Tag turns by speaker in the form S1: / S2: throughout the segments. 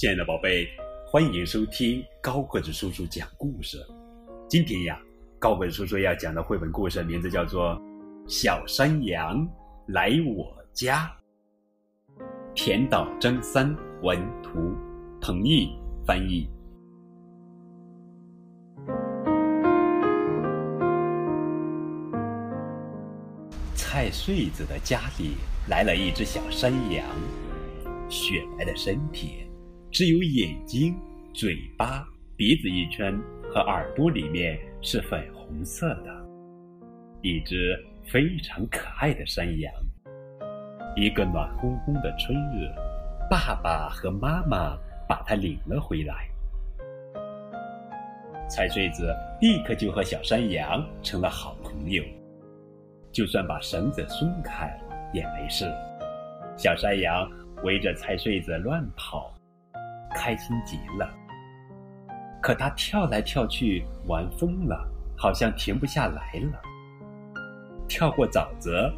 S1: 亲爱的宝贝，欢迎收听高个子叔叔讲故事。今天呀，高个子叔叔要讲的绘本故事名字叫做《小山羊来我家》。田岛真三文图，彭毅翻译。蔡穗子的家里来了一只小山羊，雪白的身体。只有眼睛、嘴巴、鼻子一圈和耳朵里面是粉红色的，一只非常可爱的山羊。一个暖烘烘的春日，爸爸和妈妈把它领了回来。菜穗子立刻就和小山羊成了好朋友，就算把绳子松开也没事。小山羊围着菜穗子乱跑。开心极了，可他跳来跳去玩疯了，好像停不下来了。跳过沼泽，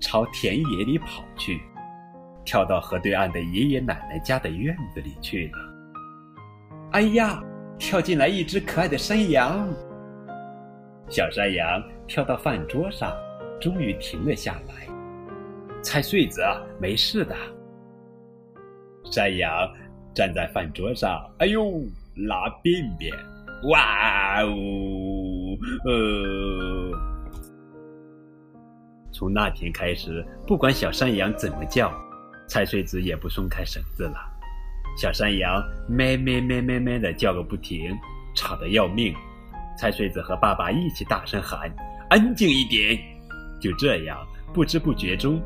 S1: 朝田野里跑去，跳到河对岸的爷爷奶奶家的院子里去了。哎呀，跳进来一只可爱的山羊！小山羊跳到饭桌上，终于停了下来。菜穗子，没事的。山羊。站在饭桌上，哎呦，拉便便，哇哦，呃。从那天开始，不管小山羊怎么叫，菜穗子也不松开绳子了。小山羊咩咩咩咩咩的叫个不停，吵得要命。菜穗子和爸爸一起大声喊：“安静一点！”就这样，不知不觉中，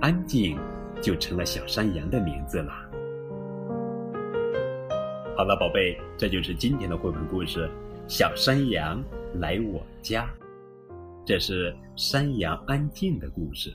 S1: 安静就成了小山羊的名字了。好了，宝贝，这就是今天的绘本故事《小山羊来我家》。这是山羊安静的故事。